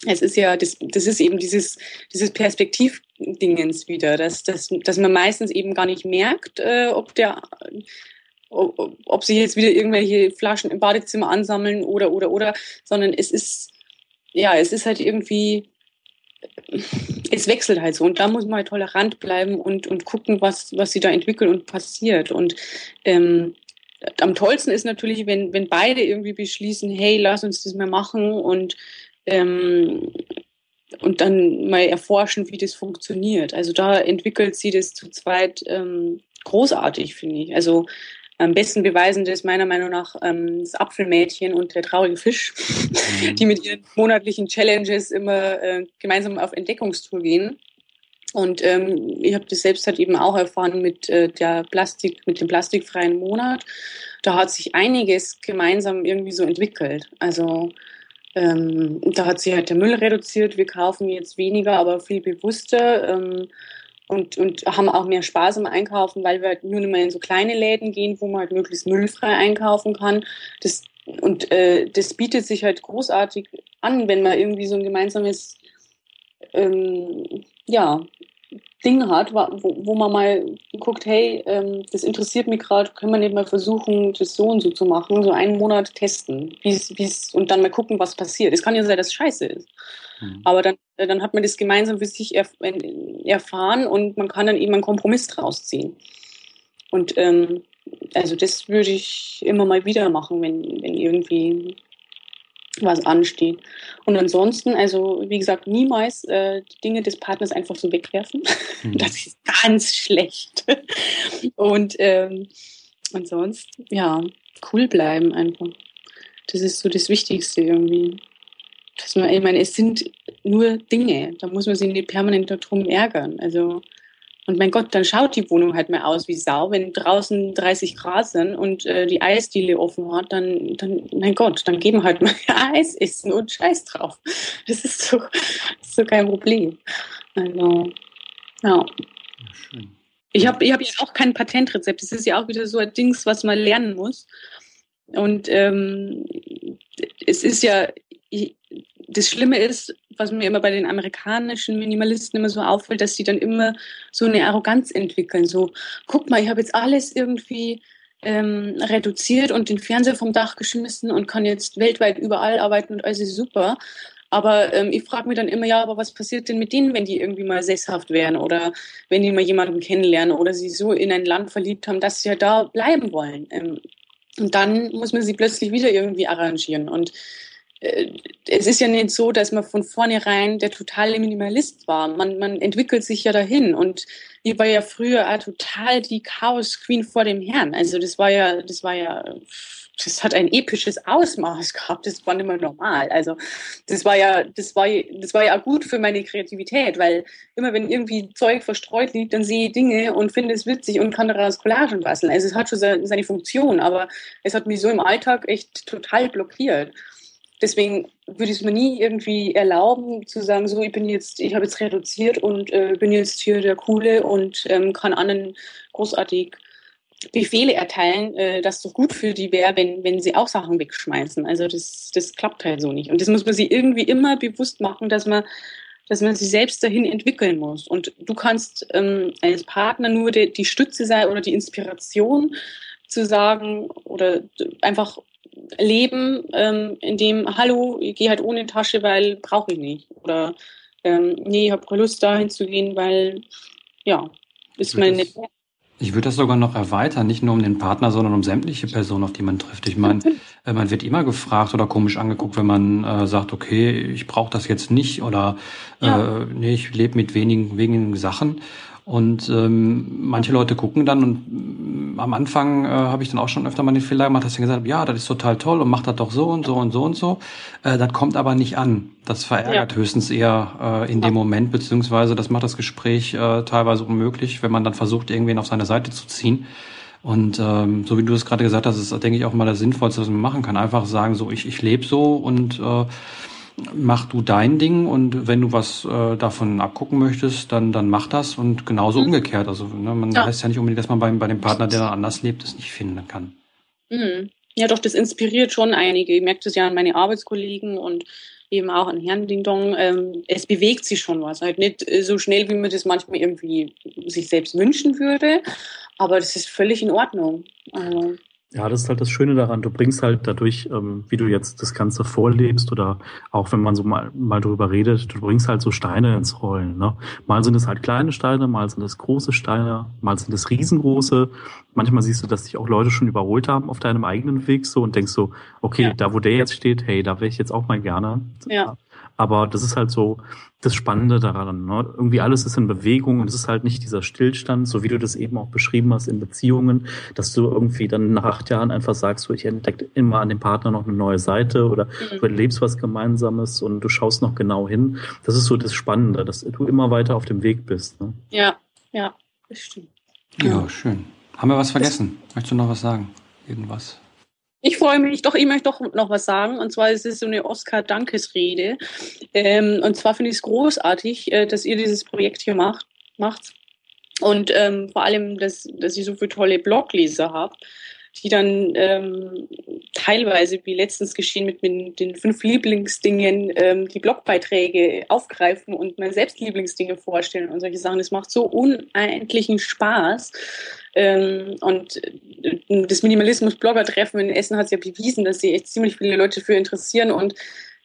Es ist ja, das, das ist eben dieses, dieses Perspektivdingens wieder, dass, dass, dass man meistens eben gar nicht merkt, äh, ob der, ob, ob sich jetzt wieder irgendwelche Flaschen im Badezimmer ansammeln oder, oder, oder, sondern es ist, ja, es ist halt irgendwie, es wechselt halt so und da muss man halt tolerant bleiben und, und gucken, was, was sie da entwickeln und passiert. Und ähm, am tollsten ist natürlich, wenn, wenn beide irgendwie beschließen, hey, lass uns das mal machen und ähm, und dann mal erforschen, wie das funktioniert. Also da entwickelt sie das zu zweit ähm, großartig, finde ich. Also am besten beweisen das meiner Meinung nach ähm, das Apfelmädchen und der traurige Fisch, mhm. die mit ihren monatlichen Challenges immer äh, gemeinsam auf Entdeckungstour gehen. Und ähm, ich habe das selbst halt eben auch erfahren mit äh, der Plastik, mit dem plastikfreien Monat. Da hat sich einiges gemeinsam irgendwie so entwickelt. Also ähm, da hat sich halt der Müll reduziert. Wir kaufen jetzt weniger, aber viel bewusster ähm, und, und haben auch mehr Spaß im Einkaufen, weil wir halt nur nicht mehr in so kleine Läden gehen, wo man halt möglichst müllfrei einkaufen kann. Das, und äh, das bietet sich halt großartig an, wenn man irgendwie so ein gemeinsames ähm, ja, Ding hat, wo, wo man mal guckt, hey, ähm, das interessiert mich gerade, können wir nicht mal versuchen, das so und so zu machen, so einen Monat testen, wie's, wie's, und dann mal gucken, was passiert. Es kann ja sein, dass es scheiße ist. Mhm. Aber dann, äh, dann hat man das gemeinsam für sich erf erfahren und man kann dann eben einen Kompromiss draus ziehen. Und ähm, also das würde ich immer mal wieder machen, wenn, wenn irgendwie was ansteht. Und ansonsten, also wie gesagt, niemals äh, die Dinge des Partners einfach so wegwerfen. Mhm. Das ist ganz schlecht. Und ähm, ansonsten, ja, cool bleiben einfach. Das ist so das Wichtigste irgendwie. Dass man, ich meine, es sind nur Dinge. Da muss man sich nicht permanent darum ärgern. Also und mein Gott, dann schaut die Wohnung halt mal aus wie Sau. Wenn draußen 30 Grad sind und äh, die Eisdiele offen hat, dann, dann, mein Gott, dann geben halt mal Eis essen und Scheiß drauf. Das ist so, das ist so kein Problem. Also, ja. Schön. Ich habe ich hab ja auch kein Patentrezept. Das ist ja auch wieder so ein Dings, was man lernen muss. Und ähm, es ist ja, das Schlimme ist, was mir immer bei den amerikanischen Minimalisten immer so auffällt, dass sie dann immer so eine Arroganz entwickeln. So, guck mal, ich habe jetzt alles irgendwie ähm, reduziert und den Fernseher vom Dach geschmissen und kann jetzt weltweit überall arbeiten und alles ist super. Aber ähm, ich frage mich dann immer, ja, aber was passiert denn mit denen, wenn die irgendwie mal sesshaft wären oder wenn die mal jemanden kennenlernen oder sie so in ein Land verliebt haben, dass sie ja da bleiben wollen. Ähm, und dann muss man sie plötzlich wieder irgendwie arrangieren. Und es ist ja nicht so, dass man von vornherein der totale Minimalist war. Man, man entwickelt sich ja dahin. Und ich war ja früher auch total die Chaos Queen vor dem Herrn. Also das war ja, das war ja, das hat ein episches Ausmaß gehabt. Das war nicht mehr normal. Also das war ja, das war, das war ja auch gut für meine Kreativität, weil immer wenn irgendwie Zeug verstreut liegt, dann sehe ich Dinge und finde es witzig und kann daraus Collagen basteln. Also es hat schon seine Funktion, aber es hat mich so im Alltag echt total blockiert. Deswegen würde ich es mir nie irgendwie erlauben zu sagen, so ich bin jetzt, ich habe jetzt reduziert und äh, bin jetzt hier der Coole und ähm, kann anderen großartig Befehle erteilen, äh, dass doch gut für die wäre, wenn, wenn sie auch Sachen wegschmeißen. Also das, das klappt halt so nicht. Und das muss man sich irgendwie immer bewusst machen, dass man, dass man sich selbst dahin entwickeln muss. Und du kannst ähm, als Partner nur die, die Stütze sein oder die Inspiration zu sagen oder einfach leben, ähm, in dem, hallo, ich gehe halt ohne Tasche, weil brauche ich nicht. Oder ähm, nee, ich habe keine Lust dahin zu gehen, weil ja, ist mein nicht. Ich würde das sogar noch erweitern, nicht nur um den Partner, sondern um sämtliche Personen, auf die man trifft. Ich meine, äh, man wird immer gefragt oder komisch angeguckt, wenn man äh, sagt, okay, ich brauche das jetzt nicht oder ja. äh, nee, ich lebe mit wenigen, wenigen Sachen. Und ähm, manche Leute gucken dann und mm, am Anfang äh, habe ich dann auch schon öfter mal den Fehler gemacht, dass ich gesagt habe, ja, das ist total toll und macht das doch so und so und so und so. Äh, das kommt aber nicht an. Das verärgert ja. höchstens eher äh, in ja. dem Moment, beziehungsweise das macht das Gespräch äh, teilweise unmöglich, wenn man dann versucht, irgendwen auf seine Seite zu ziehen. Und ähm, so wie du es gerade gesagt hast, ist, denke ich, auch mal das Sinnvollste, was man machen kann. Einfach sagen, so ich, ich lebe so und äh, mach du dein Ding und wenn du was äh, davon abgucken möchtest, dann, dann mach das und genauso mhm. umgekehrt. Also ne, man ja. heißt ja nicht unbedingt, dass man bei, bei dem Partner, der dann anders lebt, das nicht finden kann. Mhm. Ja, doch, das inspiriert schon einige. Ich merke das ja an meine Arbeitskollegen und eben auch an Herrn Ding Dong. Ähm, es bewegt sich schon was. Halt nicht so schnell, wie man das manchmal irgendwie sich selbst wünschen würde, aber das ist völlig in Ordnung. Also, ja, das ist halt das Schöne daran. Du bringst halt dadurch, ähm, wie du jetzt das Ganze vorlebst oder auch wenn man so mal, mal drüber redet, du bringst halt so Steine ins Rollen. Ne? Mal sind es halt kleine Steine, mal sind es große Steine, mal sind es riesengroße. Manchmal siehst du, dass dich auch Leute schon überholt haben auf deinem eigenen Weg so und denkst so, okay, ja. da wo der jetzt steht, hey, da wäre ich jetzt auch mal gerne. Ja. Aber das ist halt so das Spannende daran. Ne? Irgendwie alles ist in Bewegung und es ist halt nicht dieser Stillstand, so wie du das eben auch beschrieben hast in Beziehungen, dass du irgendwie dann nach acht Jahren einfach sagst, so, ich entdecke immer an dem Partner noch eine neue Seite oder mhm. du erlebst was Gemeinsames und du schaust noch genau hin. Das ist so das Spannende, dass du immer weiter auf dem Weg bist. Ne? Ja, ja, das stimmt. Ja, schön. Haben wir was vergessen? Möchtest du noch was sagen? Irgendwas? Ich freue mich, doch, ich möchte doch noch was sagen. Und zwar ist es so eine Oscar-Dankesrede. Ähm, und zwar finde ich es großartig, äh, dass ihr dieses Projekt hier macht. macht. Und ähm, vor allem, dass, dass ihr so viele tolle Blogleser habt, die dann ähm, teilweise, wie letztens geschehen mit, den fünf Lieblingsdingen, ähm, die Blogbeiträge aufgreifen und meine Selbstlieblingsdinge vorstellen und solche Sachen. Das macht so unendlichen Spaß. Ähm, und äh, das Minimalismus-Blogger-Treffen in Essen hat es ja bewiesen, dass sich echt ziemlich viele Leute dafür interessieren und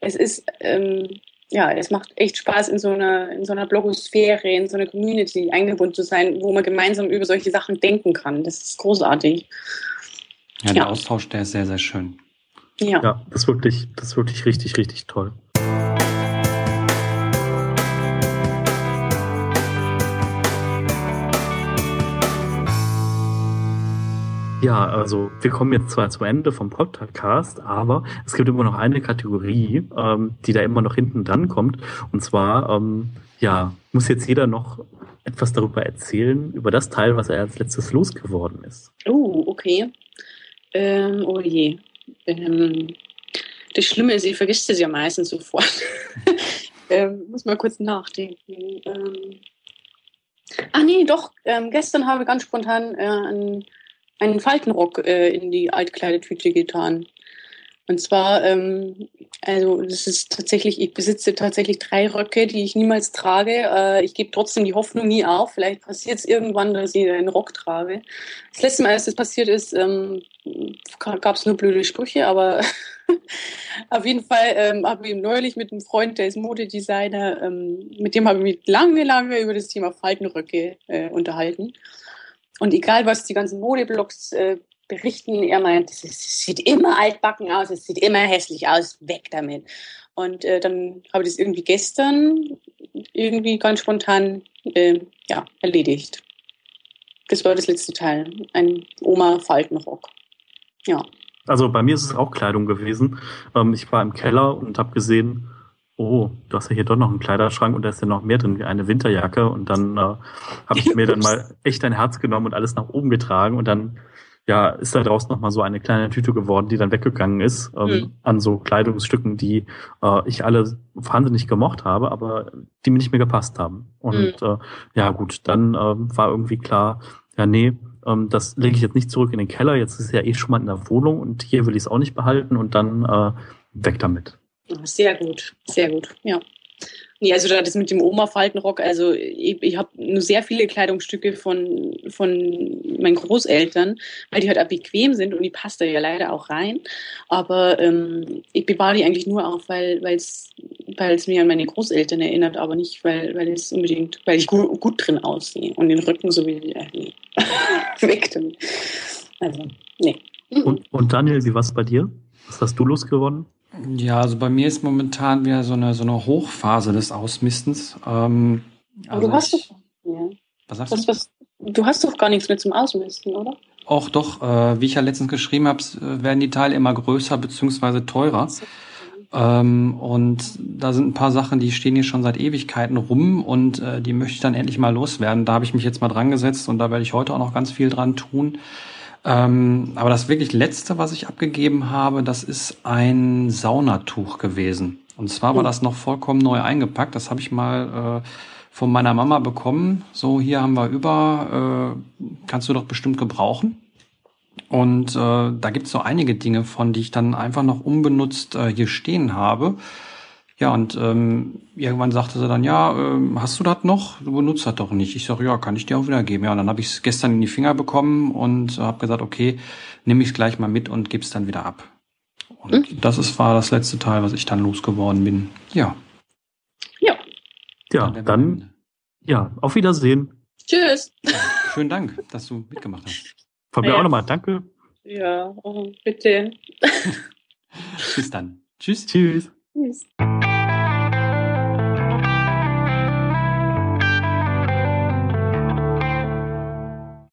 es ist, ähm, ja, es macht echt Spaß, in so einer, in so einer Blogosphäre, in so einer Community eingebunden zu sein, wo man gemeinsam über solche Sachen denken kann. Das ist großartig. Ja, der ja. Austausch, der ist sehr, sehr schön. Ja. ja, das ist wirklich, das ist wirklich richtig, richtig toll. Ja, also wir kommen jetzt zwar zum Ende vom Podcast, aber es gibt immer noch eine Kategorie, ähm, die da immer noch hinten dran kommt. Und zwar, ähm, ja, muss jetzt jeder noch etwas darüber erzählen, über das Teil, was er als letztes losgeworden ist. Oh, okay. Ähm, oh je. Ähm, das Schlimme ist, ich vergesse es ja meistens sofort. ähm, muss mal kurz nachdenken. Ähm, ach nee, doch. Ähm, gestern habe ich ganz spontan äh, einen einen Faltenrock äh, in die Altkleidetüte getan. Und zwar, ähm, also das ist tatsächlich, ich besitze tatsächlich drei Röcke, die ich niemals trage. Äh, ich gebe trotzdem die Hoffnung nie auf. Vielleicht passiert es irgendwann, dass ich einen Rock trage. Das letzte Mal, als das passiert ist, ähm, gab es nur blöde Sprüche, aber auf jeden Fall ähm, habe ich neulich mit einem Freund, der ist Modedesigner, ähm, mit dem habe ich mich lange, lange über das Thema Faltenröcke äh, unterhalten. Und egal, was die ganzen Modeblogs äh, berichten, er meint, es sieht immer altbacken aus, es sieht immer hässlich aus, weg damit. Und äh, dann habe ich das irgendwie gestern irgendwie ganz spontan äh, ja, erledigt. Das war das letzte Teil, ein Oma-Faltenrock. Ja. Also bei mir ist es auch Kleidung gewesen. Ähm, ich war im Keller und habe gesehen, oh, du hast ja hier doch noch einen Kleiderschrank und da ist ja noch mehr drin wie eine Winterjacke. Und dann äh, habe ich mir dann mal echt ein Herz genommen und alles nach oben getragen und dann ja, ist da draußen noch mal so eine kleine Tüte geworden, die dann weggegangen ist ähm, mhm. an so Kleidungsstücken, die äh, ich alle wahnsinnig gemocht habe, aber die mir nicht mehr gepasst haben. Und mhm. äh, ja gut, dann äh, war irgendwie klar, ja nee, ähm, das lege ich jetzt nicht zurück in den Keller. Jetzt ist es ja eh schon mal in der Wohnung und hier will ich es auch nicht behalten und dann äh, weg damit. Sehr gut, sehr gut, ja. Nee, also das mit dem Oma-Faltenrock, also ich, ich habe nur sehr viele Kleidungsstücke von, von meinen Großeltern, weil die halt auch bequem sind und die passt da ja leider auch rein. Aber ähm, ich bewahre die eigentlich nur auf, weil es mir an meine Großeltern erinnert, aber nicht, weil, weil es unbedingt, weil ich gut, gut drin aussehe und den Rücken so wie äh, weg damit. Also, nee. Und, und Daniel, wie war es bei dir? Was hast du losgewonnen? Ja, also bei mir ist momentan wieder so eine, so eine Hochphase des Ausmistens. Ähm, also Aber du hast doch. Ja. Was sagst du? Was, du hast doch gar nichts mehr zum Ausmisten, oder? Auch doch, äh, wie ich ja letztens geschrieben habe, werden die Teile immer größer bzw. teurer. Ähm, und da sind ein paar Sachen, die stehen hier schon seit Ewigkeiten rum und äh, die möchte ich dann endlich mal loswerden. Da habe ich mich jetzt mal dran gesetzt und da werde ich heute auch noch ganz viel dran tun. Ähm, aber das wirklich letzte, was ich abgegeben habe, das ist ein Saunatuch gewesen. Und zwar war oh. das noch vollkommen neu eingepackt. Das habe ich mal äh, von meiner Mama bekommen. So, hier haben wir über, äh, kannst du doch bestimmt gebrauchen. Und äh, da gibt's so einige Dinge von, die ich dann einfach noch unbenutzt äh, hier stehen habe. Ja, und ähm, irgendwann sagte sie dann, ja, ähm, hast du das noch? Du benutzt das doch nicht. Ich sage, ja, kann ich dir auch wieder geben. Ja, und dann habe ich es gestern in die Finger bekommen und habe gesagt, okay, nehme ich es gleich mal mit und gebe es dann wieder ab. Und hm? das ist, war das letzte Teil, was ich dann losgeworden bin. Ja. Ja. Ja, dann, ja, auf Wiedersehen. Tschüss. schönen Dank, dass du mitgemacht hast. Von mir ja. auch nochmal, danke. Ja, oh, bitte. Bis dann. Tschüss. Tschüss. Tschüss.